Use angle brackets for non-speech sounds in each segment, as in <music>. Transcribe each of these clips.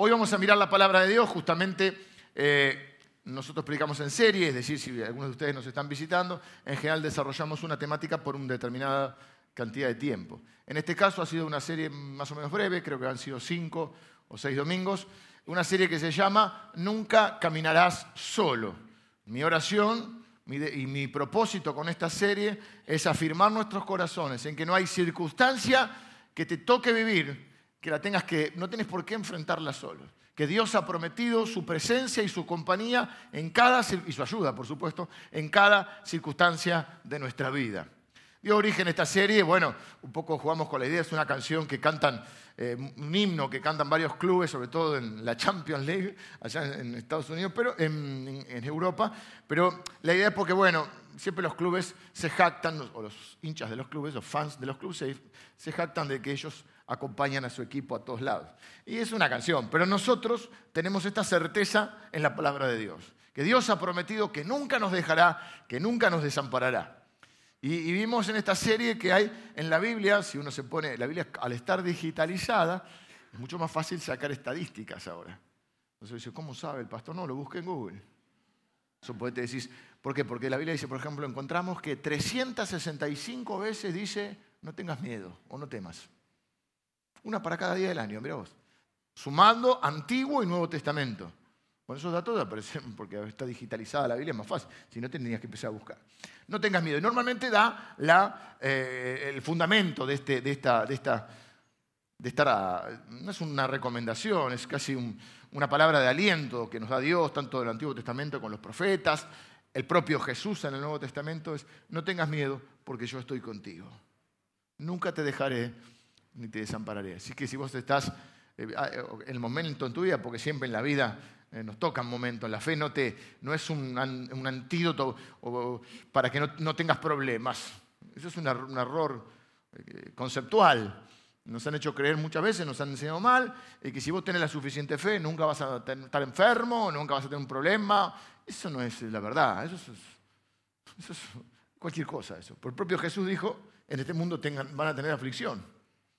hoy vamos a mirar la palabra de Dios, justamente eh, nosotros predicamos en serie, es decir, si algunos de ustedes nos están visitando, en general desarrollamos una temática por una determinada cantidad de tiempo. En este caso ha sido una serie más o menos breve, creo que han sido cinco o seis domingos, una serie que se llama Nunca caminarás solo. Mi oración y mi propósito con esta serie es afirmar nuestros corazones en que no hay circunstancia que te toque vivir que la tengas que, no tienes por qué enfrentarla solo. Que Dios ha prometido su presencia y su compañía en cada, y su ayuda, por supuesto, en cada circunstancia de nuestra vida dio origen a esta serie. Bueno, un poco jugamos con la idea, es una canción que cantan, eh, un himno que cantan varios clubes, sobre todo en la Champions League, allá en Estados Unidos, pero en, Europa. Pero la idea es porque, bueno, siempre los clubes se jactan, o los hinchas de los clubes, los fans de los clubes, se, se jactan de que ellos acompañan a su equipo a todos lados. Y es una canción, pero nosotros tenemos esta certeza en la palabra de Dios, que Dios ha prometido que nunca nos dejará, que nunca nos desamparará. Y, vimos en esta serie que hay en la Biblia, si uno se pone, la Biblia al estar digitalizada, es mucho más fácil sacar estadísticas ahora. Entonces ¿cómo sabe el pastor? No, lo busque en Google. Eso puede decir, ¿por qué? Porque la Biblia dice, por ejemplo, encontramos que 365 veces dice, no tengas miedo o no temas. Una para cada día del año, mira vos. Sumando Antiguo y Nuevo Testamento. Con esos datos aparecen, <laughs> porque está digitalizada la Biblia, es más fácil. Si no, tendrías que empezar a buscar. No tengas miedo. Normalmente da eh, el fundamento de, este, de, esta, de, esta, de estar. no es una recomendación, es casi una palabra de aliento que nos da Dios, tanto del Antiguo Testamento con los profetas. El propio Jesús en el Nuevo Testamento es: no tengas miedo, porque yo estoy contigo. Nunca te dejaré ni te desampararé. Así que si vos estás en eh, el momento en tu vida, porque siempre en la vida eh, nos tocan momentos. La fe no, te, no es un, antídoto para que no, tengas problemas. Eso es un, error eh, conceptual. Nos han hecho creer muchas veces, nos han enseñado mal, que si vos tenés la suficiente fe, nunca vas a estar enfermo, nunca vas a tener un problema. Eso no es la verdad. Eso es, cualquier cosa. Eso. Por el propio Jesús dijo, en este mundo tengan, van a tener aflicción,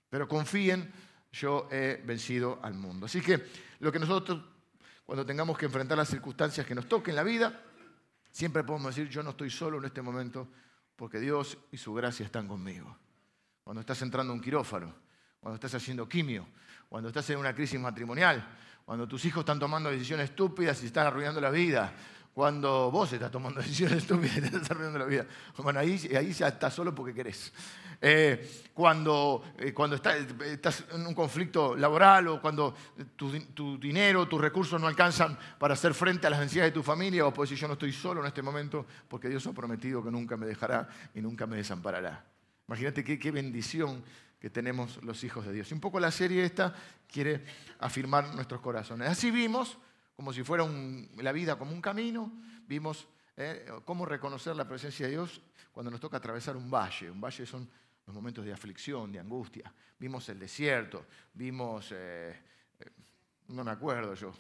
pero confíen, yo he vencido al mundo. Así que lo que nosotros cuando tengamos que enfrentar las circunstancias que nos toquen en la vida, siempre podemos decir, yo no estoy solo en este momento porque Dios y su gracia están conmigo. Cuando estás entrando a un quirófano, cuando estás haciendo quimio, cuando estás en una crisis matrimonial, cuando tus hijos están tomando decisiones estúpidas y están arruinando la vida, cuando vos estás tomando <laughs> decisiones estúpidas y te estás arruinando la vida. Bueno, ahí, ahí estás solo porque querés. Eh, cuando, eh, cuando estás, en un conflicto laboral o cuando tu, dinero, tus recursos no alcanzan para hacer frente a las necesidades de tu familia, o puedes decir, yo no estoy solo en este momento porque Dios ha prometido que nunca me dejará y nunca me desamparará. Imagínate qué, qué bendición que tenemos los hijos de Dios. Y un poco la serie esta quiere afirmar nuestros corazones. Así vimos, como si fuera la vida como un camino, vimos eh, cómo reconocer la presencia de Dios cuando nos toca atravesar un valle. Un valle son los momentos de aflicción, de angustia. Vimos el desierto, vimos, eh, eh, no me acuerdo yo,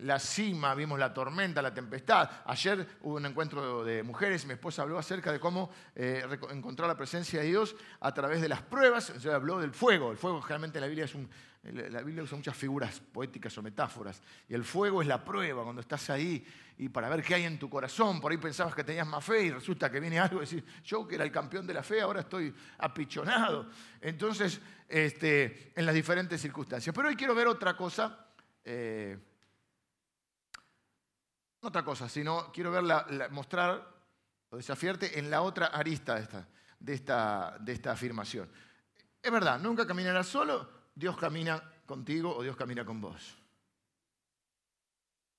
la cima, vimos la tormenta, la tempestad. Ayer hubo un encuentro de mujeres mi esposa habló acerca de cómo eh, encontrar la presencia de Dios a través de las pruebas. O habló del fuego. El fuego generalmente en la Biblia es un, la Biblia usa muchas figuras poéticas o metáforas. Y el fuego es la prueba cuando estás ahí y para ver qué hay en tu corazón. Por ahí pensabas que tenías más fe y resulta que viene algo y decir, yo que era el campeón de la fe, ahora estoy apichonado. Entonces, este, en las diferentes circunstancias. Pero hoy quiero ver otra cosa. Eh, otra cosa, sino quiero verla, mostrar o desafiarte en la otra arista de esta, de, esta, de esta afirmación. Es verdad, nunca caminarás solo, Dios camina contigo o Dios camina con vos.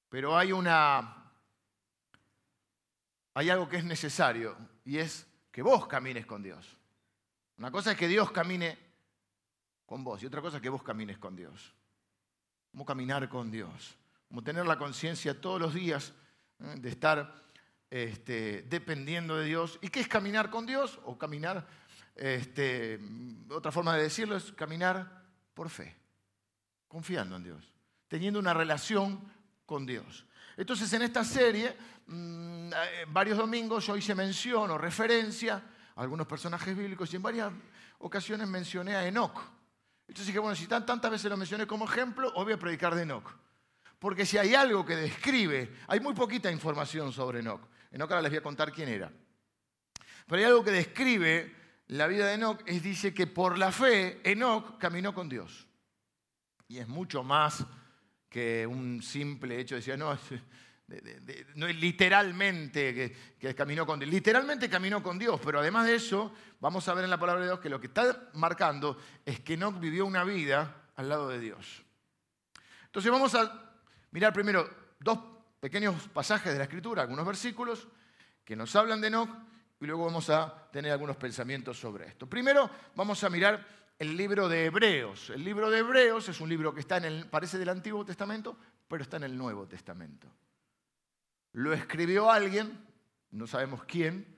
Pero hay una. Hay algo que es necesario y es que vos camines con Dios. Una cosa es que Dios camine con vos y otra cosa es que vos camines con Dios. ¿Cómo caminar con Dios? como tener la conciencia todos los días. De estar este, dependiendo de Dios. ¿Y qué es caminar con Dios? O caminar, este, otra forma de decirlo es caminar por fe, confiando en Dios, teniendo una relación con Dios. Entonces en esta serie, mm, eh, varios domingos yo hice mención o referencia a algunos personajes bíblicos y en varias ocasiones mencioné a Enoch. Entonces dije, bueno, si tantas veces lo mencioné como ejemplo, hoy voy a predicar de Enoch. Porque si hay algo que describe, hay muy poquita información sobre Enoch. Enoch ahora les voy a contar quién era. Pero hay algo que describe la vida de Enoch, es dice que por la fe Enoch caminó con Dios. Y es mucho más que un simple hecho de decir, no, no es literalmente que, caminó con Dios. Literalmente caminó con Dios, pero además de eso, vamos a ver en la palabra de Dios que lo que está marcando es que Enoch vivió una vida al lado de Dios. Entonces vamos a mirar primero dos pequeños pasajes de la Escritura, algunos versículos que nos hablan de Enoch y luego vamos a tener algunos pensamientos sobre esto. Primero vamos a mirar el libro de Hebreos. El libro de Hebreos es un libro que está en el, parece del Antiguo Testamento, pero está en el Nuevo Testamento. Lo escribió alguien, no sabemos quién,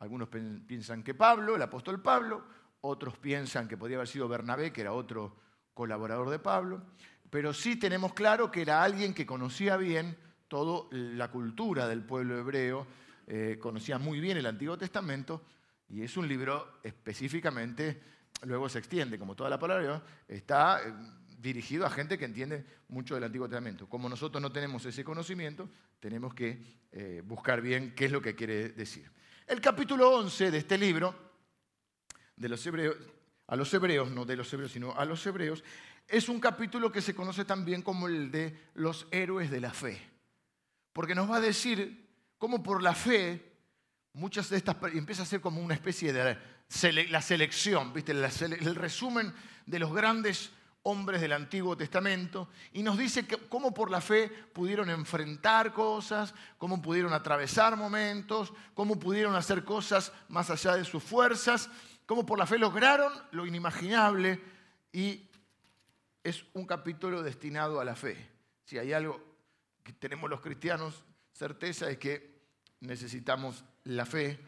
algunos piensan que Pablo, el apóstol Pablo, otros piensan que podría haber sido Bernabé, que era otro colaborador de Pablo, pero sí tenemos claro que era alguien que conocía bien toda la cultura del pueblo hebreo, eh, conocía muy bien el Antiguo Testamento y es un libro específicamente, luego se extiende, como toda la palabra, está eh, dirigido a gente que entiende mucho del Antiguo Testamento. Como nosotros no tenemos ese conocimiento, tenemos que eh, buscar bien qué es lo que quiere decir. El capítulo 11 de este libro, de los hebreos, a los hebreos, no de los hebreos, sino a los hebreos, es un capítulo que se conoce también como el de los héroes de la fe. Porque nos va a decir cómo por la fe, muchas de estas, empieza a ser como una especie de la selección, ¿viste? el resumen de los grandes hombres del Antiguo Testamento, y nos dice cómo por la fe pudieron enfrentar cosas, cómo pudieron atravesar momentos, cómo pudieron hacer cosas más allá de sus fuerzas, cómo por la fe lograron lo inimaginable, y es un capítulo destinado a la fe. Si hay algo que tenemos los cristianos certeza es que necesitamos la fe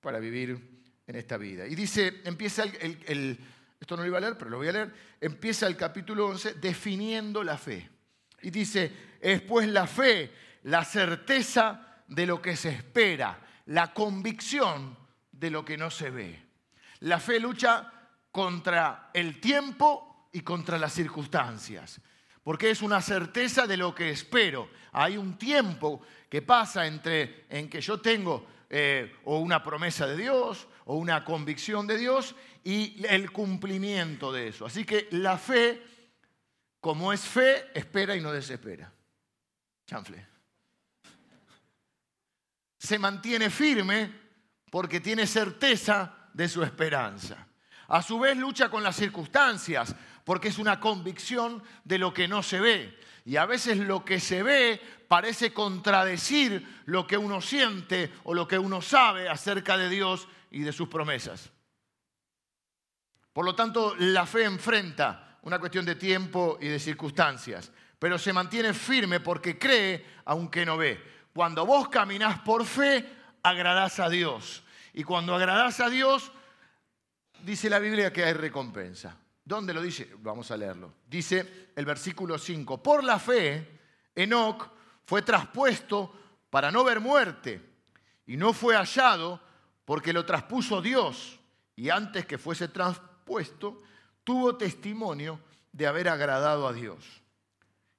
para vivir en esta vida. Y dice, empieza el, esto no lo iba a leer, pero lo voy a leer, empieza el capítulo 11 definiendo la fe. Y dice, es pues la fe, la certeza de lo que se espera, la convicción de lo que no se ve. La fe lucha contra el tiempo y contra las circunstancias, porque es una certeza de lo que espero. Hay un tiempo que pasa entre en que yo tengo eh, o una promesa de Dios o una convicción de Dios y el cumplimiento de eso. Así que la fe, como es fe, espera y no desespera. Chanfle. Se mantiene firme porque tiene certeza de su esperanza. A su vez lucha con las circunstancias porque es una convicción de lo que no se ve. Y a veces lo que se ve parece contradecir lo que uno siente o lo que uno sabe acerca de Dios y de sus promesas. Por lo tanto, la fe enfrenta una cuestión de tiempo y de circunstancias, pero se mantiene firme porque cree aunque no ve. Cuando vos caminás por fe, agradás a Dios. Y cuando agradás a Dios, dice la Biblia que hay recompensa. ¿Dónde lo dice? Vamos a leerlo. Dice el versículo 5, por la fe, Enoc fue traspuesto para no ver muerte y no fue hallado porque lo traspuso Dios y antes que fuese traspuesto tuvo testimonio de haber agradado a Dios.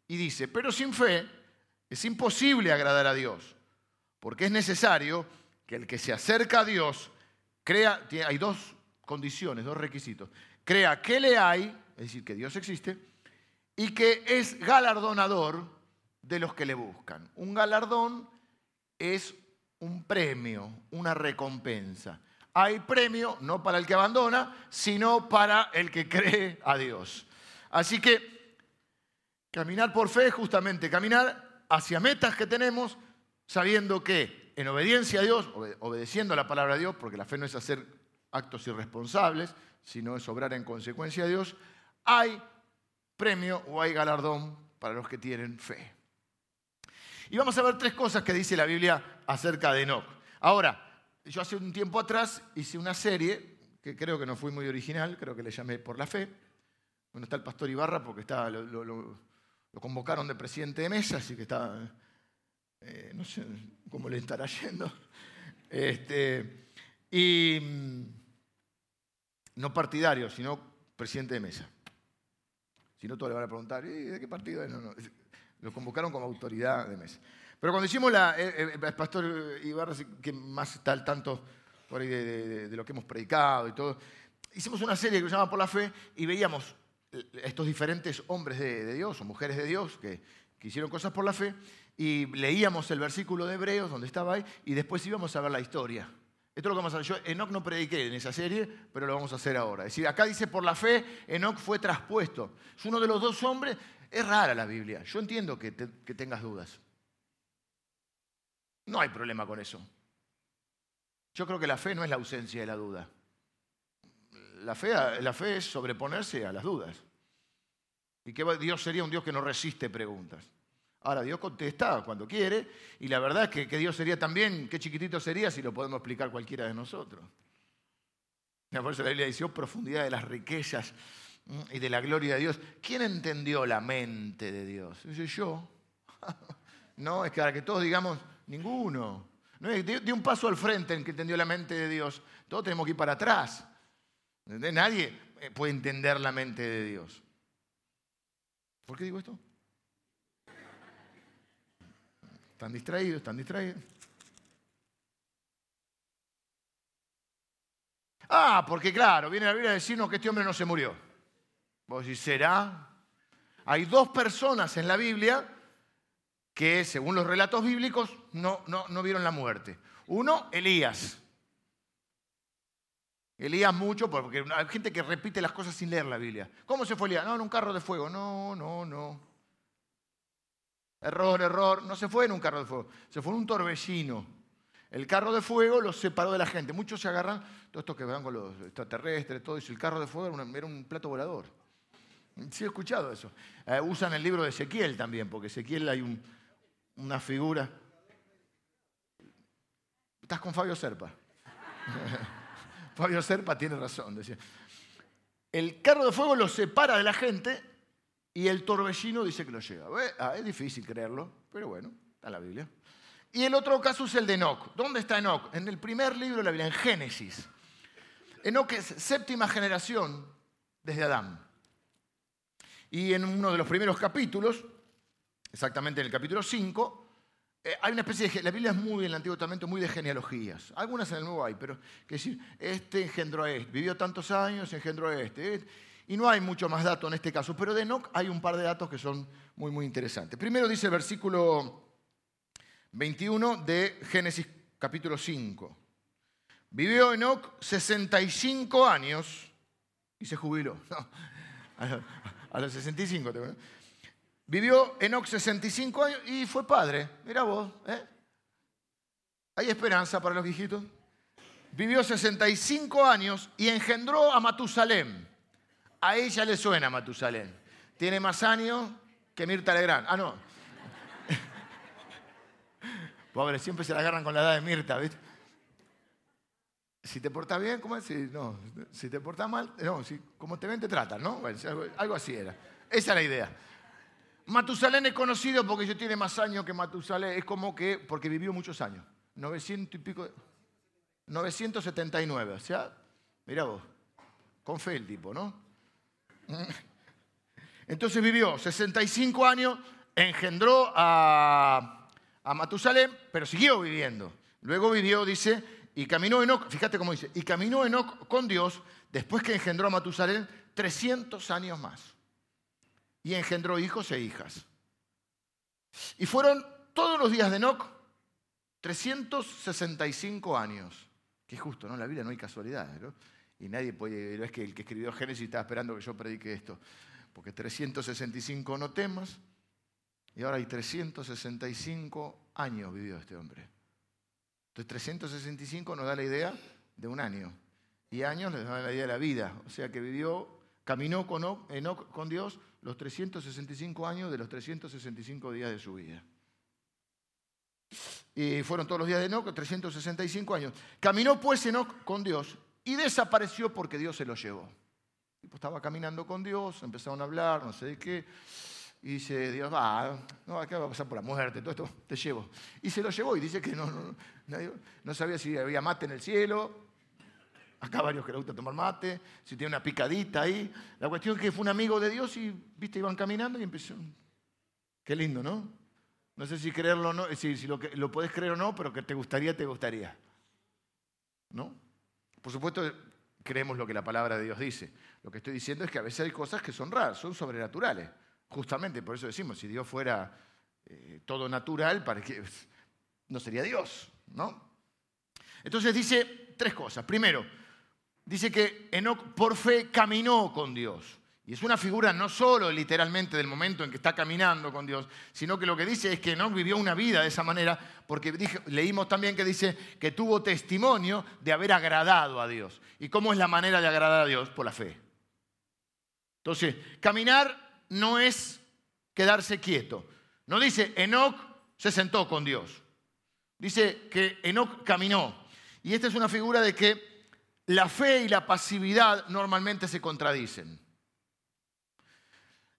Y dice, pero sin fe es imposible agradar a Dios, porque es necesario que el que se acerca a Dios crea, hay dos condiciones, dos requisitos, crea que le hay, es decir, que Dios existe, y que es galardonador de los que le buscan. Un galardón es un premio, una recompensa. Hay premio no para el que abandona, sino para el que cree a Dios. Así que caminar por fe es justamente caminar hacia metas que tenemos, sabiendo que en obediencia a Dios, obedeciendo a la palabra de Dios, porque la fe no es hacer actos irresponsables, sino es obrar en consecuencia a Dios, hay premio o hay galardón para los que tienen fe. Y vamos a ver tres cosas que dice la Biblia acerca de Enoch. Ahora, yo hace un tiempo atrás hice una serie que creo que no fue muy original, creo que le llamé Por la Fe. Bueno, está el pastor Ibarra porque está, lo, convocaron de presidente de mesa, así que está, eh, no sé cómo le estará yendo. Este, y no partidario, sino presidente de mesa. Si no, todos le van a preguntar, ¿de qué partido? No, no. Lo convocaron como autoridad de mesa. Pero cuando hicimos la, eh, eh, el, pastor Ibarra, que más está al tanto por ahí de, lo que hemos predicado y todo, hicimos una serie que se llama Por la Fe y veíamos estos diferentes hombres de, Dios o mujeres de Dios que, hicieron cosas por la fe y leíamos el versículo de Hebreos donde estaba ahí y después íbamos a ver la historia. Esto es lo que vamos a hacer. Yo Enoch no prediqué en esa serie, pero lo vamos a hacer ahora. Es decir, acá dice por la fe, Enoch fue traspuesto. Es uno de los dos hombres. Es rara la Biblia. Yo entiendo que, tengas dudas. No hay problema con eso. Yo creo que la fe no es la ausencia de la duda. La fe, la fe es sobreponerse a las dudas. Y que Dios sería un Dios que no resiste preguntas. Ahora, Dios contesta cuando quiere, y la verdad es que, que, Dios sería también, qué chiquitito sería si lo podemos explicar cualquiera de nosotros. Por eso la Biblia dice, oh, profundidad de las riquezas mm, y de la gloria de Dios. ¿Quién entendió la mente de Dios? Dice yo. <laughs> No, es que ahora que todos digamos, ninguno. No, de, un paso al frente en que entendió la mente de Dios. Todos tenemos que ir para atrás. Nadie eh, puede entender la mente de Dios. ¿Por qué digo esto? Están distraídos, están distraídos. Ah, porque claro, viene la Biblia a decirnos que este hombre no se murió. Vos decís, ¿será? Hay dos personas en la Biblia que, según los relatos bíblicos, no, no, no vieron la muerte. Uno, Elías. Elías mucho, porque hay gente que repite las cosas sin leer la Biblia. ¿Cómo se fue Elías? No, en un carro de fuego. No, no, no. Error, error. No se fue en un carro de fuego, se fue en un torbellino. El carro de fuego los separó de la gente. Muchos se agarran, todos estos que van con los extraterrestres, todo eso. El carro de fuego era, un plato volador. Sí, he escuchado eso. Eh, usan el libro de Ezequiel también, porque Ezequiel hay una figura. Estás con Fabio Serpa. <laughs> Fabio Serpa tiene razón. El carro de fuego los separa de la gente y el torbellino dice que lo lleva. Ah, es difícil creerlo, pero bueno, está en la Biblia. Y el otro caso es el de Enoch. ¿Dónde está Enoch? En el primer libro de la Biblia, en Génesis. Enoch es séptima generación desde Adán. Y en uno de los primeros capítulos, exactamente en el capítulo 5, eh, hay una especie de... La Biblia es muy, en el Antiguo Testamento, muy de genealogías. Algunas en el Nuevo hay, pero que decir, este engendró a este, vivió tantos años, engendró a este. este y no hay mucho más datos en este caso, pero de Enoch hay un par de datos que son muy, muy interesantes. Primero dice el versículo 21 de Génesis capítulo 5. Vivió Enoch 65 años y se jubiló. a los 65. Vivió Enoch 65 años y fue padre. Mira vos, ¿eh? ¿Hay esperanza para los viejitos? Vivió 65 años y engendró a Matusalem. A ella le suena Matusalén. Tiene más años que Mirta Legrand. Ah, no. <laughs> Pobre, siempre se la agarran con la edad de Mirta, ¿viste? Si te portas bien, ¿cómo es? Si, no, si te portas mal, no, si, como te ven, te tratan, ¿no? algo, así era. Esa es la idea. Matusalén es conocido porque yo tiene más años que Matusalén. Es como que, porque vivió muchos años. 900 y pico. 979. O sea, mira vos. Con fe el tipo, ¿no? Entonces vivió 65 años, engendró a, a Matusalén, pero siguió viviendo. Luego vivió, dice, y caminó Enoch, fíjate cómo dice, y caminó Enoch con Dios después que engendró a Matusalén 300 años más. Y engendró hijos e hijas. Y fueron todos los días de Enoch 365 años. Qué justo, ¿no? En la Biblia no hay casualidades, ¿no? Y nadie puede, es que el que escribió Génesis estaba esperando que yo predique esto, porque 365 no temas, y ahora hay 365 años vivió este hombre. Entonces 365 nos da la idea de un año, y años nos da la idea de la vida, o sea que vivió, caminó con, con Dios los 365 años de los 365 días de su vida. Y fueron todos los días de Enoch, 365 años. Caminó pues Enoch con Dios y desapareció porque Dios se lo llevó. estaba caminando con Dios, empezaron a hablar, no sé de qué, y dice Dios, va, no, acá va a pasar por la muerte, todo esto te llevo. Y se lo llevó y dice que no, no, no sabía si había mate en el cielo, Acá varios que le gusta tomar mate, si tiene una picadita ahí. La cuestión es que fue un amigo de Dios y, viste, iban caminando y empezó. Qué lindo, ¿no? No sé si creerlo o no, si, si lo, lo puedes creer o no, pero que te gustaría, te gustaría. ¿No? Por supuesto, creemos lo que la palabra de Dios dice. Lo que estoy diciendo es que a veces hay cosas que son raras, son sobrenaturales. Justamente por eso decimos, si Dios fuera eh, todo natural, para no sería Dios, ¿no? Entonces dice tres cosas. Primero, dice que Enoch por fe caminó con Dios. Y es una figura no solo literalmente del momento en que está caminando con Dios, sino que lo que dice es que Enoch vivió una vida de esa manera, porque leímos también que dice que tuvo testimonio de haber agradado a Dios. ¿Y cómo es la manera de agradar a Dios? Por la fe. Entonces, caminar no es quedarse quieto. No dice Enoch se sentó con Dios. Dice que Enoch caminó. Y esta es una figura de que la fe y la pasividad normalmente se contradicen.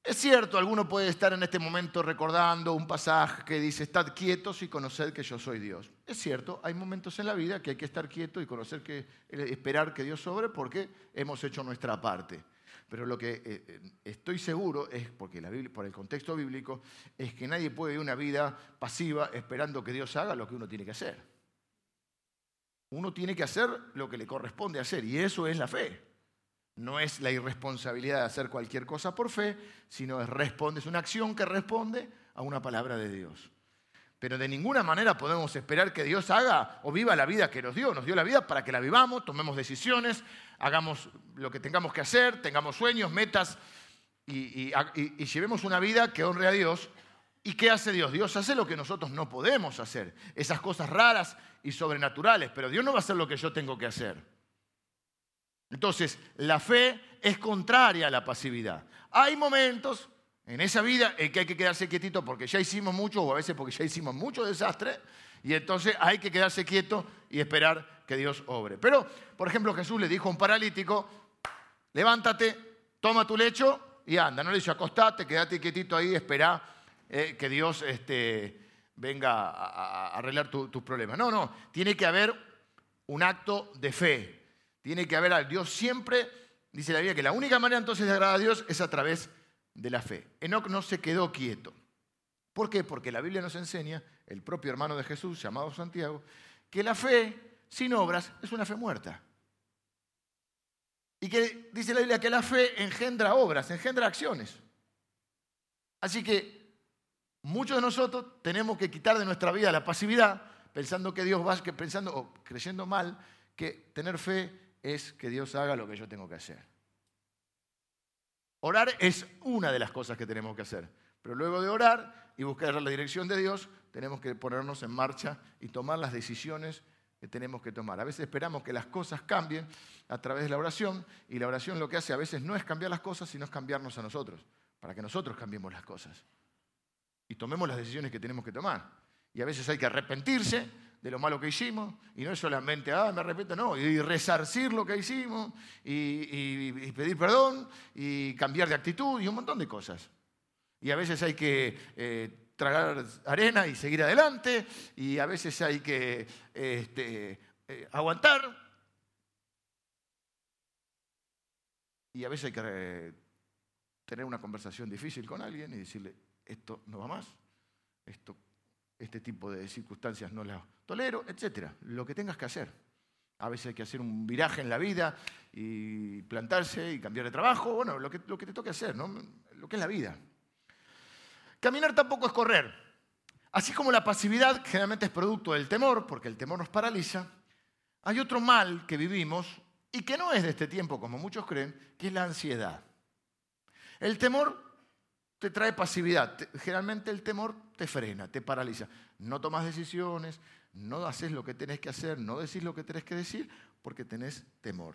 Es cierto, alguno puede estar en este momento recordando un pasaje que dice, estad quietos y conoced que yo soy Dios. Es cierto, hay momentos en la vida que hay que estar quieto y conocer que, esperar que Dios sobre porque hemos hecho nuestra parte. Pero lo que eh, eh, estoy seguro es, porque la por el contexto bíblico, es que nadie puede vivir una vida pasiva esperando que Dios haga lo que uno tiene que hacer. Uno tiene que hacer lo que le corresponde hacer y eso es la fe. No es la irresponsabilidad de hacer cualquier cosa por fe, sino es, responde, es una acción que responde a una palabra de Dios. Pero de ninguna manera podemos esperar que Dios haga o viva la vida que nos dio. Nos dio la vida para que la vivamos, tomemos decisiones, hagamos lo que tengamos que hacer, tengamos sueños, metas y, y llevemos una vida que honre a Dios. ¿Y qué hace Dios? Dios hace lo que nosotros no podemos hacer, esas cosas raras y sobrenaturales, pero Dios no va a hacer lo que yo tengo que hacer. Entonces, la fe es contraria a la pasividad. Hay momentos en esa vida en que hay que quedarse quietito porque ya hicimos mucho o a veces porque ya hicimos mucho desastre y entonces hay que quedarse quieto y esperar que Dios obre. Pero, por ejemplo, Jesús le dijo a un paralítico, levántate, toma tu lecho y anda. No le dice, acostate, quédate quietito ahí, espera eh, que Dios este, venga a, arreglar tus problemas. No, no, tiene que haber un acto de fe. Tiene que haber a Dios siempre, dice la Biblia, que la única manera entonces de agradar a Dios es a través de la fe. Enoch no se quedó quieto. ¿Por qué? Porque la Biblia nos enseña, el propio hermano de Jesús, llamado Santiago, que la fe sin obras es una fe muerta. Y que dice la Biblia que la fe engendra obras, engendra acciones. Así que muchos de nosotros tenemos que quitar de nuestra vida la pasividad, pensando que Dios va, pensando o creyendo mal, que tener fe es que Dios haga lo que yo tengo que hacer. Orar es una de las cosas que tenemos que hacer, pero luego de orar y buscar la dirección de Dios, tenemos que ponernos en marcha y tomar las decisiones que tenemos que tomar. A veces esperamos que las cosas cambien a través de la oración y la oración lo que hace a veces no es cambiar las cosas, sino es cambiarnos a nosotros, para que nosotros cambiemos las cosas y tomemos las decisiones que tenemos que tomar. Y a veces hay que arrepentirse de lo malo que hicimos, y no es solamente, ah, me arrepiento, no, y resarcir lo que hicimos, y, pedir perdón, y cambiar de actitud, y un montón de cosas. Y a veces hay que eh, tragar arena y seguir adelante, y a veces hay que este, eh, aguantar, y a veces hay que eh, tener una conversación difícil con alguien y decirle, esto no va más, esto este tipo de circunstancias no las tolero, etcétera. Lo que tengas que hacer. A veces hay que hacer un viraje en la vida y plantarse y cambiar de trabajo, bueno, lo que, lo que te toque hacer, ¿no? lo que es la vida. Caminar tampoco es correr. Así como la pasividad generalmente es producto del temor, porque el temor nos paraliza, hay otro mal que vivimos y que no es de este tiempo, como muchos creen, que es la ansiedad. El temor te trae pasividad. Generalmente el temor te frena, te paraliza. No tomas decisiones, no haces lo que tenés que hacer, no decís lo que tenés que decir porque tenés temor.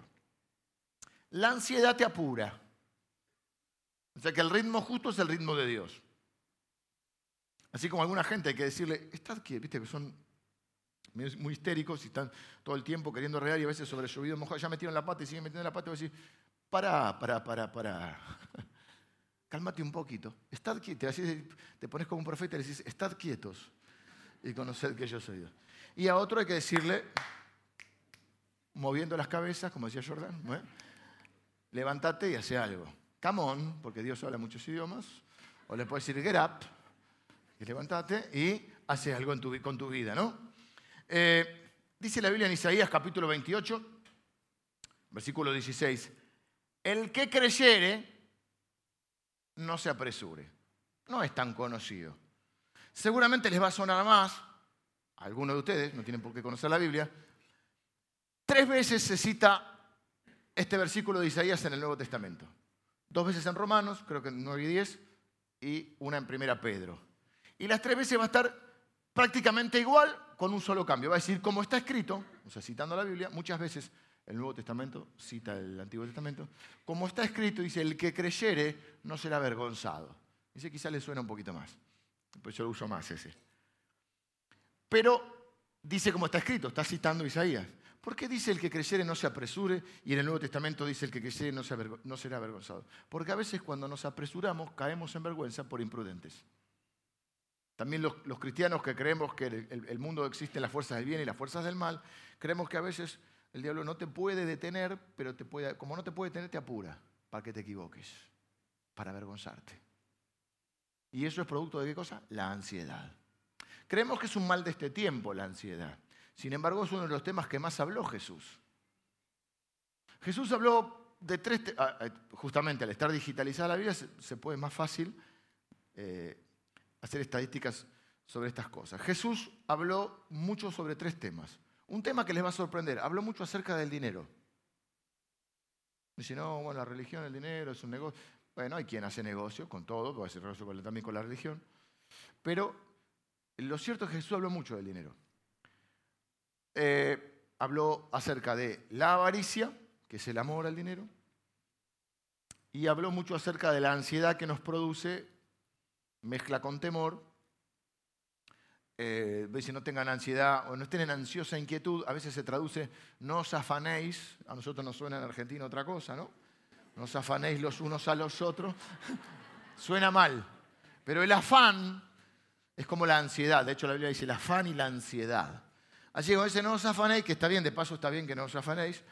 La ansiedad te apura. O sea que el ritmo justo es el ritmo de Dios. Así como alguna gente hay que decirle, estás quieto, viste que son muy histéricos y están todo el tiempo queriendo regar y a veces sobre llovido mojado, ya metieron la pata y siguen metiendo la pata y voy a decir, para, para, para, para cálmate un poquito, estad quietos, te pones como un profeta y le dices, estad quietos y conoced que yo soy Dios. Y a otro hay que decirle, moviendo las cabezas, como decía Jordan. ¿eh? Levántate y hace algo. Come porque Dios habla muchos idiomas. O le puedes decir get up, y levántate y hace algo con tu vida, ¿no? Eh, dice la Biblia en Isaías capítulo 28, versículo 16. El que creyere, no se apresure. No es tan conocido. Seguramente les va a sonar más, algunos de ustedes, no tienen por qué conocer la Biblia, tres veces se cita este versículo de Isaías en el Nuevo Testamento. Dos veces en Romanos, creo que en 9 y 10, y una en Primera Pedro. Y las tres veces va a estar prácticamente igual con un solo cambio. Va a decir, como está escrito, citando la Biblia, muchas veces el Nuevo Testamento cita el Antiguo Testamento, como está escrito, dice, el que creyere no será avergonzado. Dice, quizá le suena un poquito más. Pues yo lo uso más ese. Pero dice como está escrito, está citando Isaías. ¿Por qué dice el que creyere no se apresure y en el Nuevo Testamento dice el que creyere no, no será avergonzado? Porque a veces cuando nos apresuramos caemos en vergüenza por imprudentes. También los, cristianos que creemos que el, el, mundo existe las fuerzas del bien y las fuerzas del mal, creemos que a veces el diablo no te puede detener, pero te puede, como no te puede detener, te apura para que te equivoques, para avergonzarte. ¿Y eso es producto de qué cosa? La ansiedad. Creemos que es un mal de este tiempo la ansiedad. Sin embargo, es uno de los temas que más habló Jesús. Jesús habló de tres, ah, eh, justamente al estar digitalizada la vida se, puede más fácil eh, hacer estadísticas sobre estas cosas. Jesús habló mucho sobre tres temas. Un tema que les va a sorprender, habló mucho acerca del dinero. Dice, no, bueno, la religión, el dinero es un negocio. Bueno, hay quien hace negocio con todo, puede hacer negocio también con la religión. Pero lo cierto es que Jesús habló mucho del dinero. Eh, habló acerca de la avaricia, que es el amor al dinero, y habló mucho acerca de la ansiedad que nos produce, mezcla con temor. Eh, si no tengan ansiedad o no estén en ansiosa inquietud, a veces se traduce no os afanéis, a nosotros nos suena en Argentina otra cosa, ¿no? no os afanéis los unos a los otros. <laughs> Suena mal, pero el afán es como la ansiedad. De hecho, la Biblia dice el afán y la ansiedad. Así que ese no os afanéis, que está bien, de paso está bien que no os afanéis,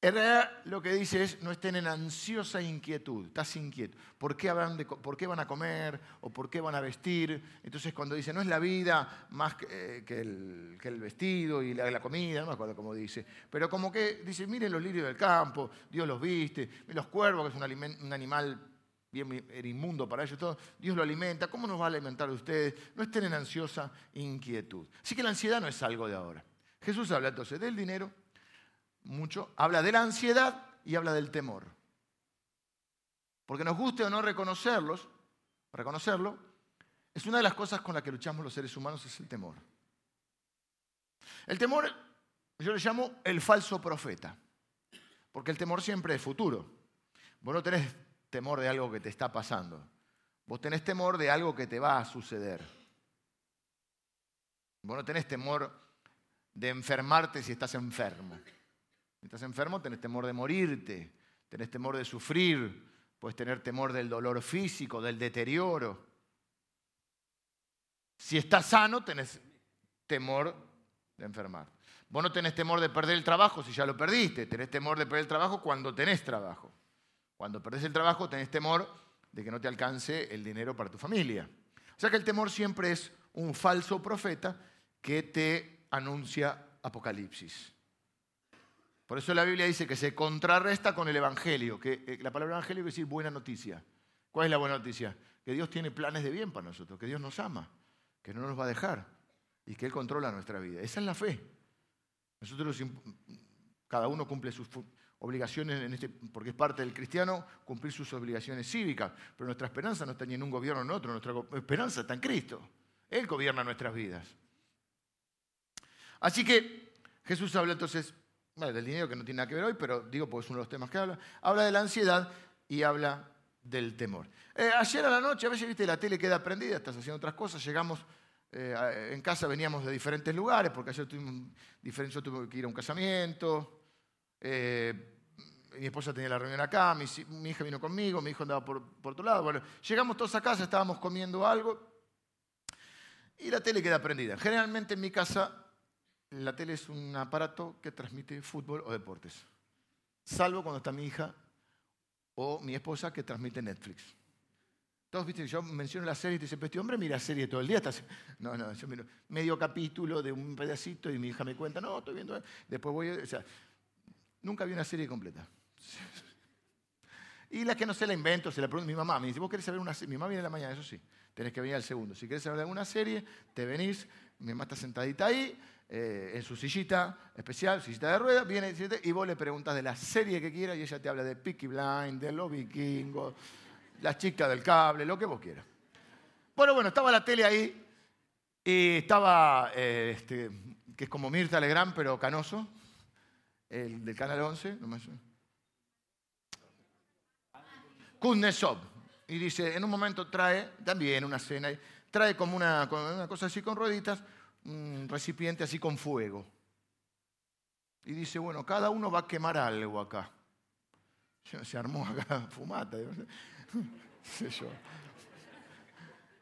En realidad lo que dice es, no estén en ansiosa inquietud, estás inquieto. ¿Por qué, ¿Por qué, van a comer o por qué van a vestir? Entonces cuando dice, no es la vida más que, eh, el, vestido y la, comida, no me acuerdo cómo dice, pero como que dice, miren los lirios del campo, Dios los viste, los cuervos, que es un, animal bien inmundo para ellos, todo, Dios lo alimenta, ¿cómo nos va a alimentar ustedes? No estén en ansiosa inquietud. Así que la ansiedad no es algo de ahora. Jesús habla entonces del dinero, mucho, habla de la ansiedad y habla del temor. Porque nos guste o no reconocerlos, reconocerlo, es una de las cosas con las que luchamos los seres humanos, es el temor. El temor, yo le llamo el falso profeta, porque el temor siempre es futuro. Vos no tenés temor de algo que te está pasando, vos tenés temor de algo que te va a suceder. Vos no tenés temor de enfermarte si estás enfermo. Estás enfermo, tenés temor de morirte, tenés temor de sufrir, puedes tener temor del dolor físico, del deterioro. Si estás sano, tenés temor de enfermar. Vos no tenés temor de perder el trabajo si ya lo perdiste, tenés temor de perder el trabajo cuando tenés trabajo. Cuando perdés el trabajo, tenés temor de que no te alcance el dinero para tu familia. O sea que el temor siempre es un falso profeta que te anuncia Apocalipsis. Por eso la Biblia dice que se contrarresta con el Evangelio, que eh, la palabra Evangelio quiere decir buena noticia. ¿Cuál es la buena noticia? Que Dios tiene planes de bien para nosotros, que Dios nos ama, que no nos va a dejar y que Él controla nuestra vida. Esa es la fe. Nosotros, cada uno cumple sus obligaciones, este, porque es parte del cristiano, cumplir sus obligaciones cívicas, pero nuestra esperanza no está ni en un gobierno ni en otro, nuestra esperanza está en Cristo. Él gobierna nuestras vidas. Así que Jesús habla entonces del dinero que no tiene nada que ver hoy, pero digo porque es uno de los temas que habla, habla de la ansiedad y habla del temor. Eh, ayer a la noche, a veces viste la tele queda prendida, estás haciendo otras cosas, llegamos, eh, en casa veníamos de diferentes lugares, porque ayer tuve que ir a un casamiento, eh, mi esposa tenía la reunión acá, mi, hija vino conmigo, mi hijo andaba por, por otro lado. Bueno, llegamos todos a casa, estábamos comiendo algo y la tele queda prendida. Generalmente en mi casa la tele es un aparato que transmite fútbol o deportes. Salvo cuando está mi hija o mi esposa que transmite Netflix. Todos, viste, yo menciono la serie y te dicen, este hombre mira serie todo el día. No, no, yo miro medio capítulo de un pedacito y mi hija me cuenta, no, estoy viendo. Después voy, o sea, nunca vi una serie completa. <laughs> Y la que no se la invento, se la pregunto a mi mamá. Me dice, ¿vos querés saber una serie? Mi mamá viene en la mañana, eso sí. Tenés que venir al segundo. Si querés saber alguna serie, te venís, mi mamá está sentadita ahí, eh, en su sillita especial, sillita de ruedas, viene y vos le preguntas de la serie que quiera y ella te habla de Peaky Blind, de los vikingos, la chica del cable, lo que vos quieras. Bueno, bueno, estaba la tele ahí y estaba, eh, este, que es como Mirta Legrand, pero canoso, el del Canal 11, no me Kuznetsov. Y dice, en un momento trae, también una cena, trae como una, una cosa así con rueditas, un recipiente así con fuego. Y dice, bueno, cada uno va a quemar algo acá. Se armó acá fumata. <laughs>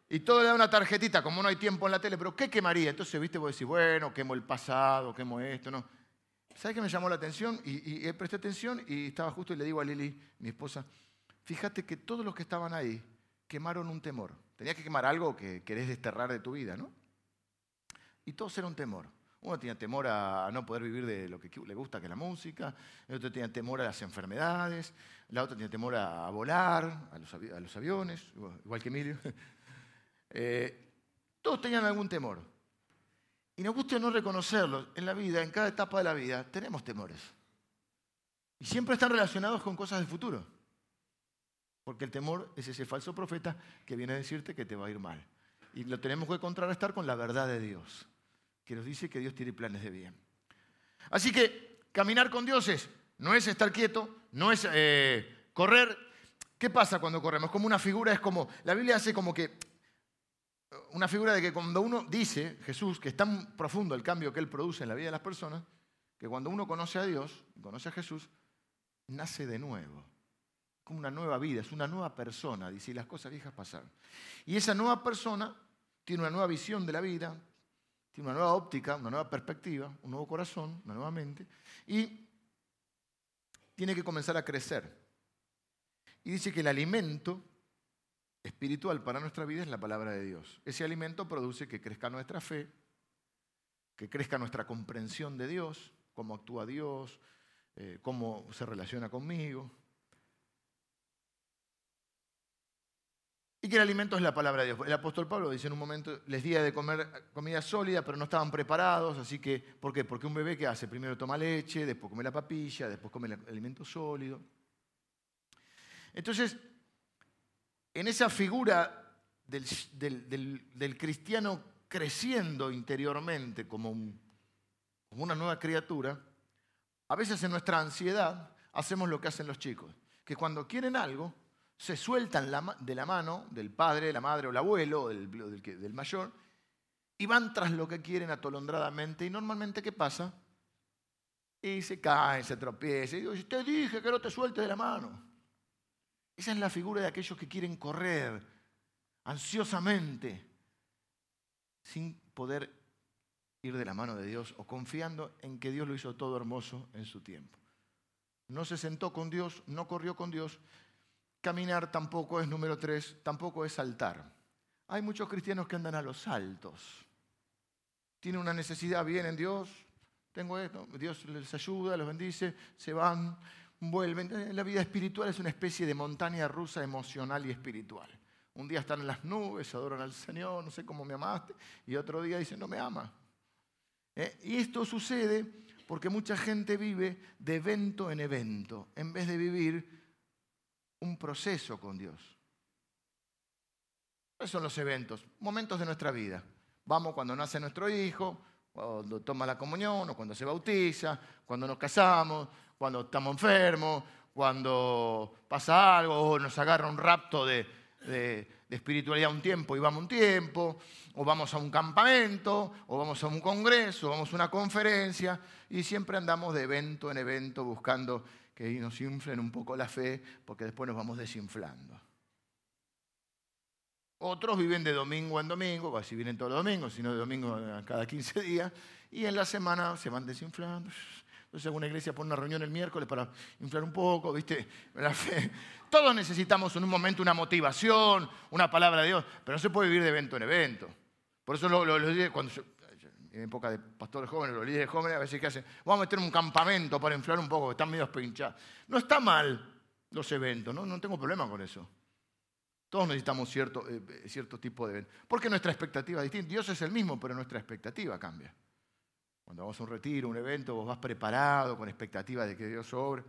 Y todo le da una tarjetita, como no hay tiempo en la tele, pero ¿qué quemaría? Entonces, viste, vos decís, bueno, quemo el pasado, quemo esto, no. ¿Sabes qué me llamó la atención? Y, y, presté atención y estaba justo y le digo a Lili, mi esposa, fíjate que todos los que estaban ahí quemaron un temor. Tenías que quemar algo que querés desterrar de tu vida, ¿no? Y todos era un temor. Uno tenía temor a no poder vivir de lo que le gusta, que es la música. El otro tenía temor a las enfermedades. La otra tenía temor a, volar, a los, aviones, igual que Emilio. <laughs> Eh, todos tenían algún temor. Y nos gusta no reconocerlo. En la vida, en cada etapa de la vida, tenemos temores. Y siempre están relacionados con cosas del futuro. Porque el temor es ese falso profeta que viene a decirte que te va a ir mal. Y lo tenemos que contrarrestar con la verdad de Dios que nos dice que Dios tiene planes de bien. Así que caminar con Dios es, no es estar quieto, no es eh, correr. ¿Qué pasa cuando corremos? Como una figura, es como, la Biblia hace como que, una figura de que cuando uno dice, Jesús, que es tan profundo el cambio que Él produce en la vida de las personas, que cuando uno conoce a Dios, conoce a Jesús, nace de nuevo. Como una nueva vida, es una nueva persona, dice, y las cosas viejas pasaron. Y esa nueva persona tiene una nueva visión de la vida, tiene una nueva óptica, una nueva perspectiva, un nuevo corazón, una nueva mente, y tiene que comenzar a crecer. Y dice que el alimento espiritual para nuestra vida es la palabra de Dios. Ese alimento produce que crezca nuestra fe, que crezca nuestra comprensión de Dios, cómo actúa Dios, eh, cómo se relaciona conmigo, Y que el alimento es la palabra de Dios. El apóstol Pablo dice en un momento, les di de comer comida sólida, pero no estaban preparados, así que, ¿por qué? Porque un bebé que hace, primero toma leche, después come la papilla, después come el alimento sólido. Entonces, en esa figura del, cristiano creciendo interiormente como, como una nueva criatura, a veces en nuestra ansiedad hacemos lo que hacen los chicos, que cuando quieren algo, se sueltan de la mano del padre, la madre o el abuelo o del, mayor y van tras lo que quieren atolondradamente. Y normalmente, ¿qué pasa? Y se caen, se tropiezan. Y digo, te dije que no te sueltes de la mano. Esa es la figura de aquellos que quieren correr ansiosamente sin poder ir de la mano de Dios o confiando en que Dios lo hizo todo hermoso en su tiempo. No se sentó con Dios, no corrió con Dios, Caminar tampoco es número tres, tampoco es saltar. Hay muchos cristianos que andan a los saltos. Tienen una necesidad, vienen Dios, tengo esto, Dios les ayuda, los bendice, se van, vuelven. La vida espiritual es una especie de montaña rusa emocional y espiritual. Un día están en las nubes, adoran al Señor, no sé cómo me amaste, y otro día dicen, no me ama. ¿Eh? Y esto sucede porque mucha gente vive de evento en evento, en vez de vivir un proceso con Dios. Esos son los eventos, momentos de nuestra vida. Vamos cuando nace nuestro hijo, cuando toma la comunión, o cuando se bautiza, cuando nos casamos, cuando estamos enfermos, cuando pasa algo, o nos agarra un rapto de, de, espiritualidad un tiempo y vamos un tiempo, o vamos a un campamento, o vamos a un congreso, o vamos a una conferencia, y siempre andamos de evento en evento buscando que nos inflen un poco la fe, porque después nos vamos desinflando. Otros viven de domingo en domingo, casi vienen todos los domingos, sino de domingo cada 15 días, y en la semana se van desinflando. Entonces alguna iglesia pone una reunión el miércoles para inflar un poco, ¿viste? La fe. Todos necesitamos en un momento una motivación, una palabra de Dios, pero no se puede vivir de evento en evento. Por eso los lo, cuando en época de pastores jóvenes, los líderes jóvenes, a veces que hacen, vamos a meter un campamento para inflar un poco, están medio pinchados. No está mal los eventos, ¿no? no tengo problema con eso. Todos necesitamos cierto, eh, cierto tipo de evento. Porque nuestra expectativa es distinta. Dios es el mismo, pero nuestra expectativa cambia. Cuando vamos a un retiro, un evento, vos vas preparado, con expectativa de que Dios sobre.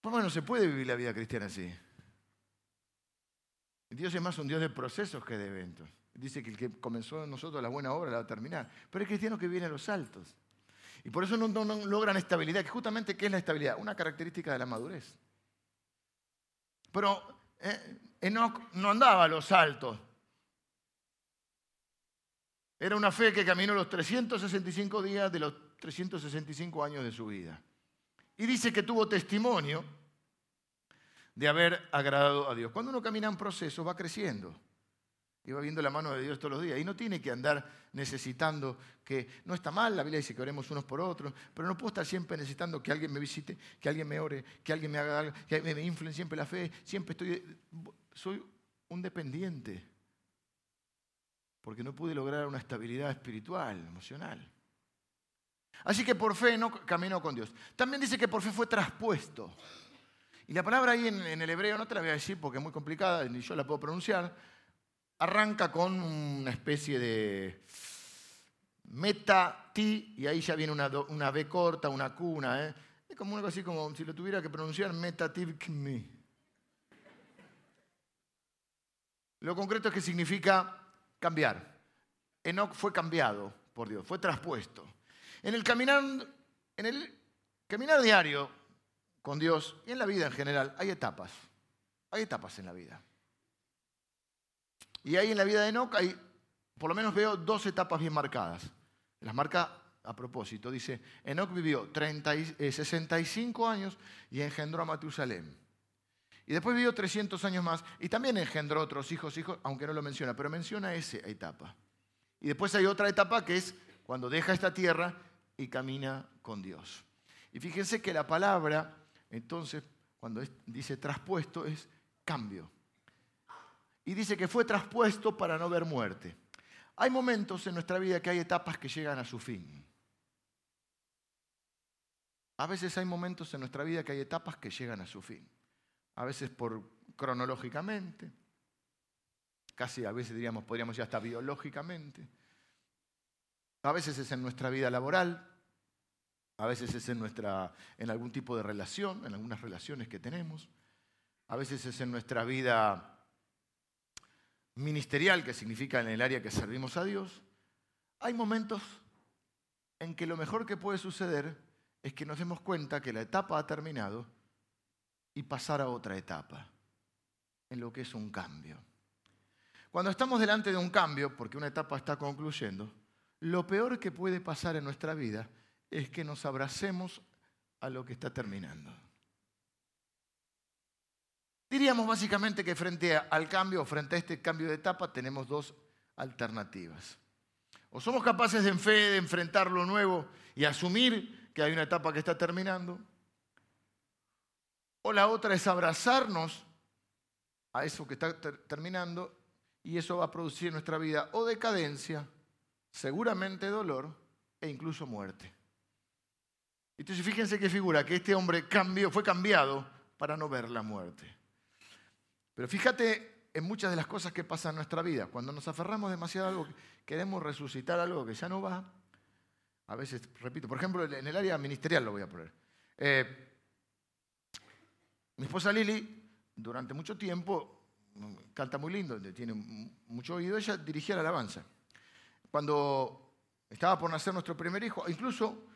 Pues bueno, se puede vivir la vida cristiana así. Dios es más un Dios de procesos que de eventos. Dice que el que comenzó en nosotros la buena obra la va a terminar. Pero hay cristianos que vienen a los saltos. Y por eso no, no logran estabilidad. Que justamente, ¿qué es la estabilidad? Una característica de la madurez. Pero eh, Enoch no andaba a los saltos. Era una fe que caminó los 365 días de los 365 años de su vida. Y dice que tuvo testimonio de haber agradado a Dios. Cuando uno camina en proceso va creciendo y va viendo la mano de Dios todos los días. Y no tiene que andar necesitando que, no está mal, la Biblia dice que oremos unos por otros, pero no puedo estar siempre necesitando que alguien me visite, que alguien me ore, que alguien me haga algo, que me influen siempre la fe. Siempre estoy, soy un dependiente, porque no pude lograr una estabilidad espiritual, emocional. Así que por fe no caminó con Dios. También dice que por fe fue traspuesto. Y la palabra ahí en, en el hebreo no te la voy a decir porque es muy complicada, ni yo la puedo pronunciar, arranca con una especie de meta ti y ahí ya viene una, una B corta, una Q, una E. Es como algo así como si lo tuviera que pronunciar meta me. Lo concreto es que significa cambiar. Enoch fue cambiado por Dios, fue traspuesto. En el caminar, en el caminar diario con Dios y en la vida en general hay etapas. Hay etapas en la vida. Y ahí en la vida de Enoch hay, por lo menos veo dos etapas bien marcadas. Las marca a propósito. Dice, Enoch vivió 65 eh, años y engendró a Matusalem. Y después vivió 300 años más y también engendró otros hijos, hijos, aunque no lo menciona, pero menciona esa etapa. Y después hay otra etapa que es cuando deja esta tierra y camina con Dios. Y fíjense que la palabra, entonces, cuando dice traspuesto, es cambio y dice que fue traspuesto para no ver muerte. Hay momentos en nuestra vida que hay etapas que llegan a su fin. A veces hay momentos en nuestra vida que hay etapas que llegan a su fin. A veces por cronológicamente, casi a veces diríamos, podríamos ya hasta biológicamente. A veces es en nuestra vida laboral, a veces es en, nuestra, en algún tipo de relación, en algunas relaciones que tenemos, a veces es en nuestra vida ministerial, que significa en el área que servimos a Dios, hay momentos en que lo mejor que puede suceder es que nos demos cuenta que la etapa ha terminado y pasar a otra etapa, en lo que es un cambio. Cuando estamos delante de un cambio, porque una etapa está concluyendo, lo peor que puede pasar en nuestra vida es que nos abracemos a lo que está terminando. Diríamos básicamente que frente al cambio frente a este cambio de etapa tenemos dos alternativas. O somos capaces en fe de enfrentar lo nuevo y asumir que hay una etapa que está terminando. O la otra es abrazarnos a eso que está terminando y eso va a producir en nuestra vida o decadencia, seguramente dolor e incluso muerte. Entonces fíjense qué figura, que este hombre cambió, fue cambiado para no ver la muerte. Pero fíjate en muchas de las cosas que pasan en nuestra vida. Cuando nos aferramos demasiado a algo, queremos resucitar algo que ya no va. A veces, repito, por ejemplo, en el área ministerial lo voy a poner. Eh, mi esposa Lili, durante mucho tiempo, canta muy lindo, tiene mucho oído, ella dirigía la alabanza. Cuando estaba por nacer nuestro primer hijo, incluso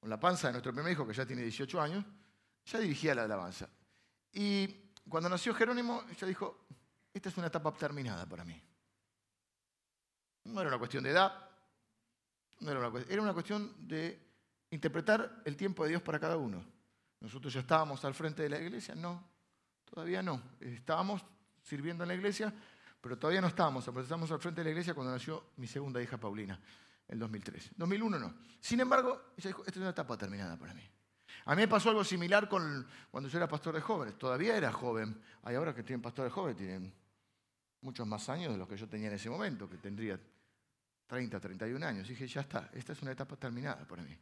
con la panza de nuestro primer hijo, que ya tiene 18 años, ya dirigía la alabanza. Y cuando nació Jerónimo, ella dijo, esta es una etapa terminada para mí. No era una cuestión de edad, no era, una, era una cuestión de interpretar el tiempo de Dios para cada uno. Nosotros ya estábamos al frente de la iglesia, no, todavía no. Estábamos sirviendo en la iglesia, pero todavía no estábamos, estábamos al frente de la iglesia cuando nació mi segunda hija Paulina, en 2003. 2001 no. Sin embargo, ella dijo, esta es una etapa terminada para mí. A mí me pasó algo similar cuando yo era pastor de jóvenes. Todavía era joven. Hay ahora que tienen pastores jóvenes, tienen muchos más años de los que yo tenía en ese momento, que tendría 30, 31 años. dije, ya está, esta es una etapa terminada para mí.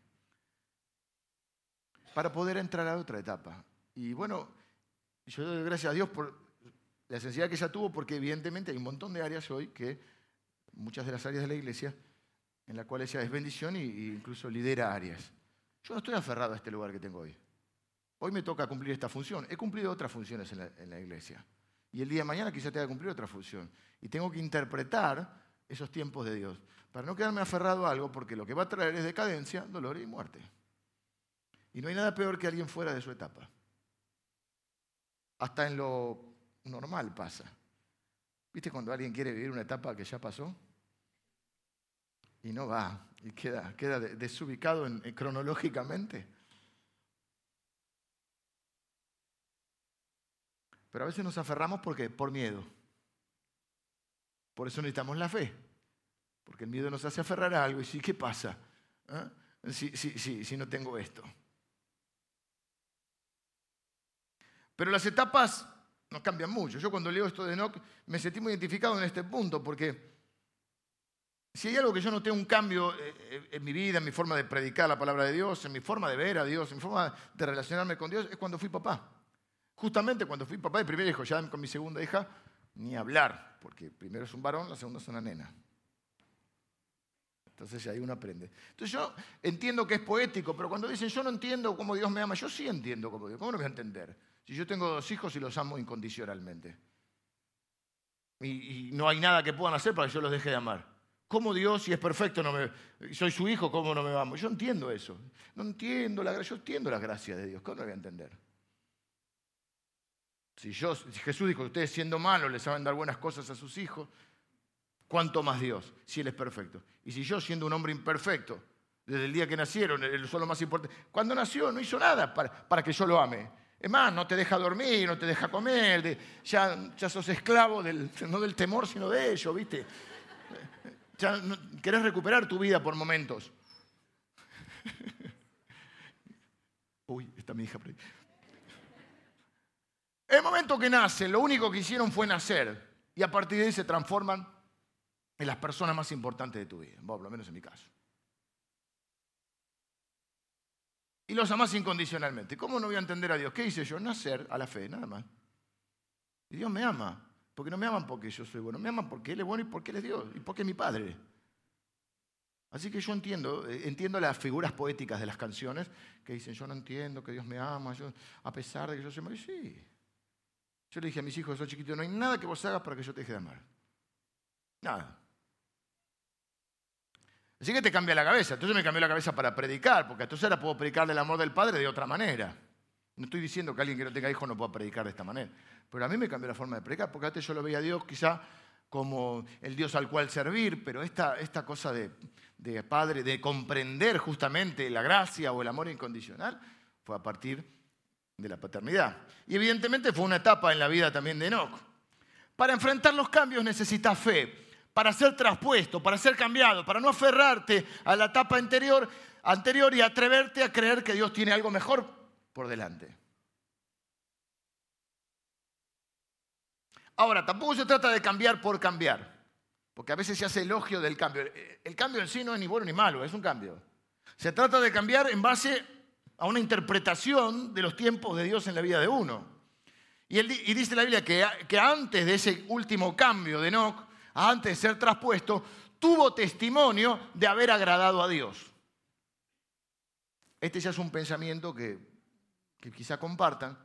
Para poder entrar a otra etapa. Y bueno, yo doy gracias a Dios por la sensibilidad que ella tuvo, porque evidentemente hay un montón de áreas hoy que, muchas de las áreas de la iglesia, en las cuales ella es bendición e incluso lidera áreas. Yo no estoy aferrado a este lugar que tengo hoy. Hoy me toca cumplir esta función. He cumplido otras funciones en la, iglesia. Y el día de mañana quizá tenga que cumplir otra función. Y tengo que interpretar esos tiempos de Dios para no quedarme aferrado a algo, porque lo que va a traer es decadencia, dolor y muerte. Y no hay nada peor que alguien fuera de su etapa. Hasta en lo normal pasa. ¿Viste cuando alguien quiere vivir una etapa que ya pasó? Y no va, y queda, queda desubicado cronológicamente. Pero a veces nos aferramos porque por miedo. Por eso necesitamos la fe. Porque el miedo nos hace aferrar a algo y sí, ¿qué pasa? ¿Ah? Si, si no tengo esto. Pero las etapas no cambian mucho. Yo cuando leo esto de Enoch me sentí muy identificado en este punto, porque si hay algo que yo noté un cambio eh, eh, en mi vida, en mi forma de predicar la palabra de Dios, en mi forma de ver a Dios, en mi forma de relacionarme con Dios, es cuando fui papá. Justamente cuando fui papá de primer hijo, ya con mi segunda hija, ni hablar, porque primero es un varón, la segunda es una nena. Entonces ahí uno aprende. Entonces yo entiendo que es poético, pero cuando dicen yo no entiendo cómo Dios me ama, yo sí entiendo cómo Dios. ¿Cómo no voy a entender? Si yo tengo dos hijos y los amo incondicionalmente. Y, no hay nada que puedan hacer para que yo los deje de amar. ¿Cómo Dios, si es perfecto, no me, soy su hijo, cómo no me amo? Yo entiendo eso. No entiendo la yo entiendo la gracia de Dios. ¿Cómo no voy a entender? Si, Jesús dijo, ustedes siendo malos les saben dar buenas cosas a sus hijos, ¿cuánto más Dios, si Él es perfecto? Y si yo, siendo un hombre imperfecto, desde el día que nacieron, el solo más importante, cuando nació no hizo nada para, para que yo lo ame. Es más, no te deja dormir, no te deja comer, ya, ya sos esclavo del, no del temor, sino de ello, ¿viste? Ya querés recuperar tu vida por momentos. Uy, está mi hija por ahí. El momento que nace, lo único que hicieron fue nacer. Y a partir de ahí se transforman en las personas más importantes de tu vida. por lo menos en mi caso. y los amas incondicionalmente. ¿Cómo no voy a entender a Dios? ¿Qué hice yo? Nacer a la fe, nada más. Y Dios me ama. Porque no me aman porque yo soy bueno, me aman porque Él es bueno y porque Él es Dios y porque es mi Padre. Así que yo entiendo, eh, entiendo las figuras poéticas de las canciones que dicen, yo no entiendo que Dios me ama, yo, a pesar de que yo soy malo. Sí. Yo le dije a mis hijos, soy chiquitos, no hay nada que vos hagas para que yo te deje de amar. Nada. Así que te cambia la cabeza. Entonces me cambió la cabeza para predicar, porque entonces ahora puedo predicar del amor del Padre de otra manera. No estoy diciendo que alguien que no tenga hijos no pueda predicar de esta manera. Pero a mí me cambió la forma de predicar, porque antes yo lo veía a Dios quizá como el Dios al cual servir, pero esta, esta cosa de, de Padre, de comprender justamente la gracia o el amor incondicional, fue a partir de la paternidad. Y evidentemente fue una etapa en la vida también de Enoch. Para enfrentar los cambios necesitas fe para ser traspuesto, para ser cambiado, para no aferrarte a la etapa anterior, anterior y atreverte a creer que Dios tiene algo mejor por delante. Ahora, tampoco se trata de cambiar por cambiar, porque a veces se hace elogio del cambio. El cambio en sí no es ni bueno ni malo, es un cambio. Se trata de cambiar en base a una interpretación de los tiempos de Dios en la vida de uno. Y, dice la Biblia que, que antes de ese último cambio de Enoch, antes de ser traspuesto, tuvo testimonio de haber agradado a Dios. Este ya es un pensamiento que, quizá compartan,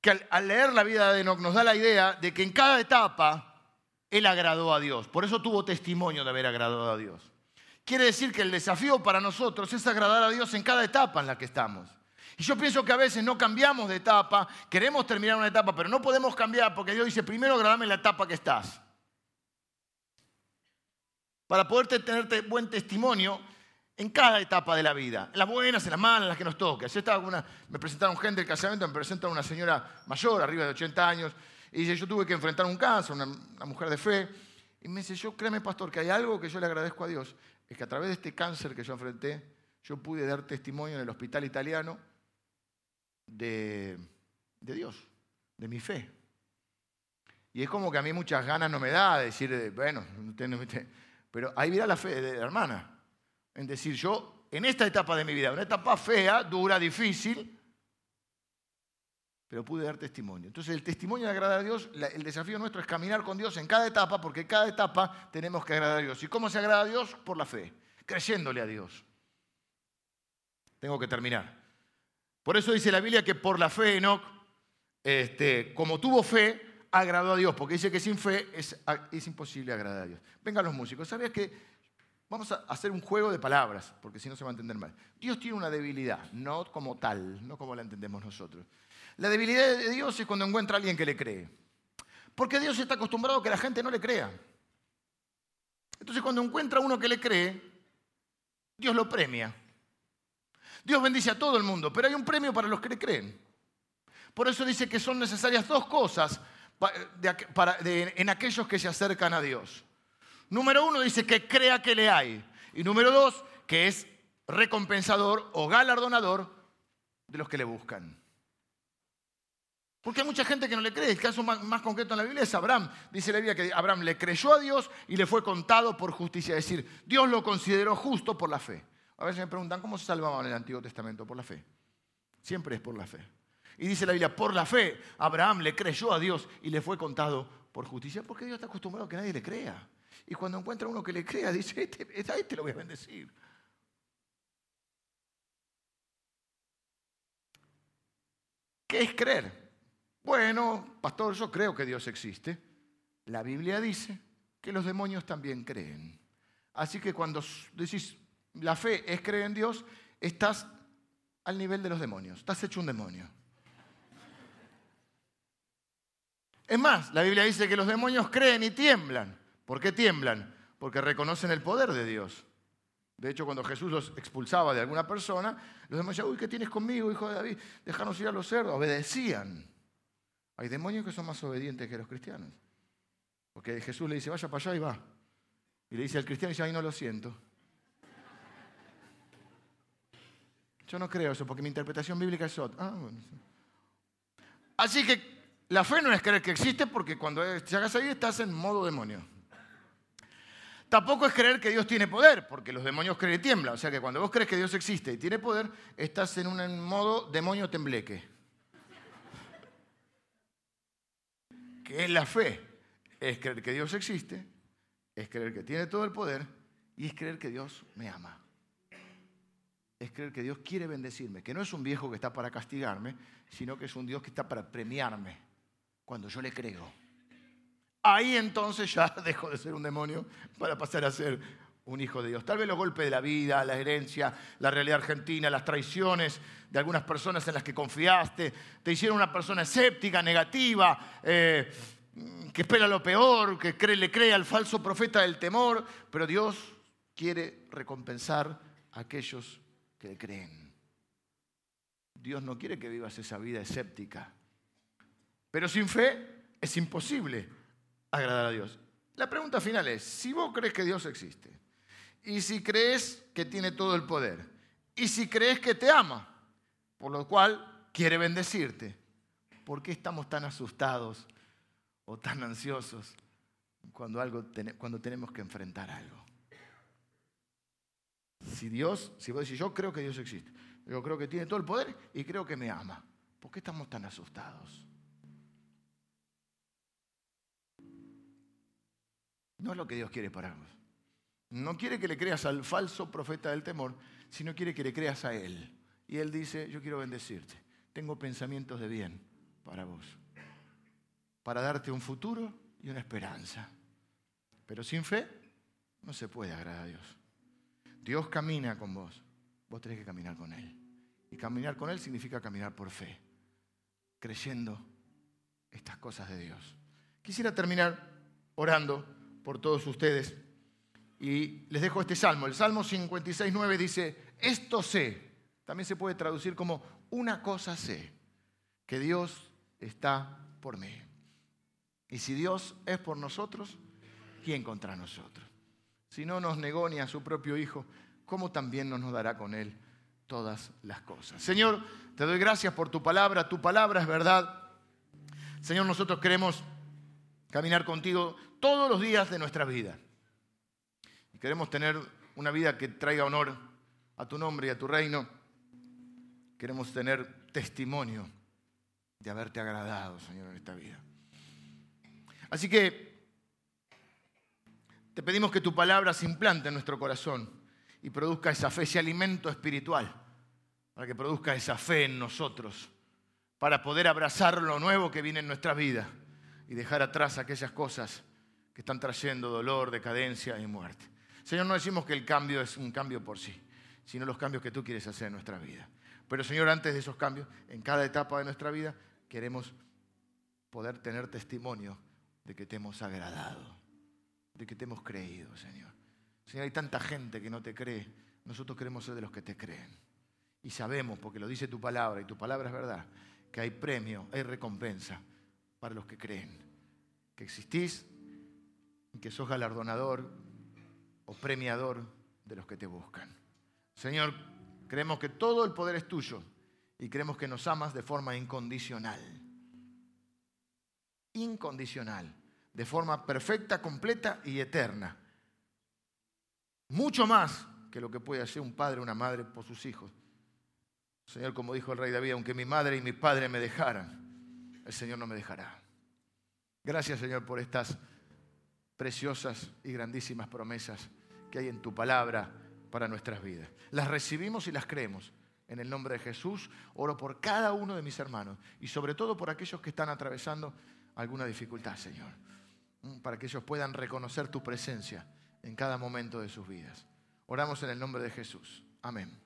que al, leer la vida de Enoch nos da la idea de que en cada etapa él agradó a Dios. Por eso tuvo testimonio de haber agradado a Dios. Quiere decir que el desafío para nosotros es agradar a Dios en cada etapa en la que estamos. Y yo pienso que a veces no cambiamos de etapa, queremos terminar una etapa, pero no podemos cambiar porque Dios dice, primero agradame en la etapa que estás. Para poder tenerte buen testimonio en cada etapa de la vida, las buenas, en las malas, las que nos toque. estaba una, me presentaron gente del casamiento, me presentaron una señora mayor, arriba de 80 años, Y dice, yo tuve que enfrentar un caso, una, mujer de fe. Y me dice, yo créeme, pastor, que hay algo que yo le agradezco a Dios. Es que a través de este cáncer que yo enfrenté, yo pude dar testimonio en el hospital italiano de, Dios, de mi fe. Y es como que a mí muchas ganas no me da de decir, bueno, pero ahí viene la fe de la hermana. En decir, yo, en esta etapa de mi vida, una etapa fea, dura, difícil, pero pude dar testimonio. Entonces el testimonio de agradar a Dios, el desafío nuestro es caminar con Dios en cada etapa, porque en cada etapa tenemos que agradar a Dios. ¿Y cómo se agrada a Dios? Por la fe, creyéndole a Dios. Tengo que terminar. Por eso dice la Biblia que por la fe Enoch, este, como tuvo fe, agradó a Dios, porque dice que sin fe es, es imposible agradar a Dios. Vengan los músicos, ¿sabías que vamos a hacer un juego de palabras? Porque si no se va a entender mal. Dios tiene una debilidad, no como tal, no como la entendemos nosotros. La debilidad de Dios es cuando encuentra a alguien que le cree. Porque Dios está acostumbrado a que la gente no le crea. Entonces cuando encuentra a uno que le cree, Dios lo premia. Dios bendice a todo el mundo, pero hay un premio para los que le creen. Por eso dice que son necesarias dos cosas en aquellos que se acercan a Dios. Número uno dice que crea que le hay. Y número dos, que es recompensador o galardonador de los que le buscan. Porque hay mucha gente que no le cree. El caso más, concreto en la Biblia es Abraham. Dice la Biblia que Abraham le creyó a Dios y le fue contado por justicia. Es decir, Dios lo consideró justo por la fe. A veces me preguntan, ¿cómo se salvaban en el Antiguo Testamento? Por la fe. Siempre es por la fe. Y dice la Biblia, por la fe, Abraham le creyó a Dios y le fue contado por justicia, porque Dios está acostumbrado a que nadie le crea. Y cuando encuentra uno que le crea, dice, este, a este lo voy a bendecir. ¿Qué es creer? Bueno, pastor, yo creo que Dios existe. La Biblia dice que los demonios también creen. Así que cuando decís, la fe es creer en Dios, estás al nivel de los demonios, estás hecho un demonio. Es más, la Biblia dice que los demonios creen y tiemblan. ¿Por qué tiemblan? Porque reconocen el poder de Dios. De hecho, cuando Jesús los expulsaba de alguna persona, los demonios decían, uy, ¿qué tienes conmigo, hijo de David? Déjanos ir a los cerdos. Obedecían. Hay demonios que son más obedientes que los cristianos. Porque Jesús le dice, vaya para allá y va. Y le dice al cristiano, y dice, ay, no lo siento. Yo no creo eso, porque mi interpretación bíblica es otra. Ah, Así que la fe no es creer que existe porque cuando llegas ahí estás en modo demonio. Tampoco es creer que Dios tiene poder, porque los demonios creen y tiemblan. O sea que cuando vos crees que Dios existe y tiene poder, estás en un modo demonio tembleque. ¿Qué es la fe? Es creer que Dios existe, es creer que tiene todo el poder y es creer que Dios me ama. Es creer que Dios quiere bendecirme, que no es un viejo que está para castigarme, sino que es un Dios que está para premiarme cuando yo le creo. Ahí entonces ya <laughs> dejo de ser un demonio para pasar a ser un hijo de Dios. Tal vez los golpes de la vida, la herencia, la realidad argentina, las traiciones de algunas personas en las que confiaste, te hicieron una persona escéptica, negativa, eh, que espera lo peor, que le cree al falso profeta del temor, pero Dios quiere recompensar a aquellos que le creen. Dios no quiere que vivas esa vida escéptica. Pero sin fe es imposible agradar a Dios. La pregunta final es, si vos crees que Dios existe, y si crees que tiene todo el poder, y si crees que te ama, por lo cual quiere bendecirte, ¿por qué estamos tan asustados o tan ansiosos cuando, algo, cuando tenemos que enfrentar algo? Si Dios, si vos decís, yo creo que Dios existe, yo creo que tiene todo el poder y creo que me ama, ¿por qué estamos tan asustados? No es lo que Dios quiere para vos. No quiere que le creas al falso profeta del temor, sino quiere que le creas a Él. Y Él dice, yo quiero bendecirte. Tengo pensamientos de bien para vos. Para darte un futuro y una esperanza. Pero sin fe no se puede agradar a Dios. Dios camina con vos. Vos tenés que caminar con Él. Y caminar con Él significa caminar por fe. Creyendo estas cosas de Dios. Quisiera terminar orando por todos ustedes. Y les dejo este salmo. El Salmo 56.9 dice, esto sé. También se puede traducir como una cosa sé, que Dios está por mí. Y si Dios es por nosotros, ¿quién contra nosotros? Si no nos negó ni a su propio Hijo, ¿cómo también nos dará con Él todas las cosas? Señor, te doy gracias por tu palabra. Tu palabra es verdad. Señor, nosotros queremos caminar contigo todos los días de nuestra vida. Y queremos tener una vida que traiga honor a tu nombre y a tu reino. Queremos tener testimonio de haberte agradado, Señor, en esta vida. Así que te pedimos que tu palabra se implante en nuestro corazón y produzca esa fe, ese alimento espiritual, para que produzca esa fe en nosotros, para poder abrazar lo nuevo que viene en nuestra vida y dejar atrás aquellas cosas que están trayendo dolor, decadencia y muerte. Señor, no decimos que el cambio es un cambio por sí, sino los cambios que tú quieres hacer en nuestra vida. Pero Señor, antes de esos cambios, en cada etapa de nuestra vida, queremos poder tener testimonio de que te hemos agradado, de que te hemos creído, Señor. Señor, hay tanta gente que no te cree, nosotros queremos ser de los que te creen. Y sabemos, porque lo dice tu palabra, y tu palabra es verdad, que hay premio, hay recompensa para los que creen, que existís y que sos galardonador o premiador de los que te buscan. Señor, creemos que todo el poder es tuyo y creemos que nos amas de forma incondicional incondicional, de forma perfecta, completa y eterna. Mucho más que lo que puede hacer un padre o una madre por sus hijos. Señor, como dijo el rey David, aunque mi madre y mi padre me dejaran, el Señor no me dejará. Gracias, Señor, por estas preciosas y grandísimas promesas que hay en tu palabra para nuestras vidas. Las recibimos y las creemos. En el nombre de Jesús, oro por cada uno de mis hermanos y sobre todo por aquellos que están atravesando alguna dificultad, Señor, para que ellos puedan reconocer tu presencia en cada momento de sus vidas. Oramos en el nombre de Jesús. Amén.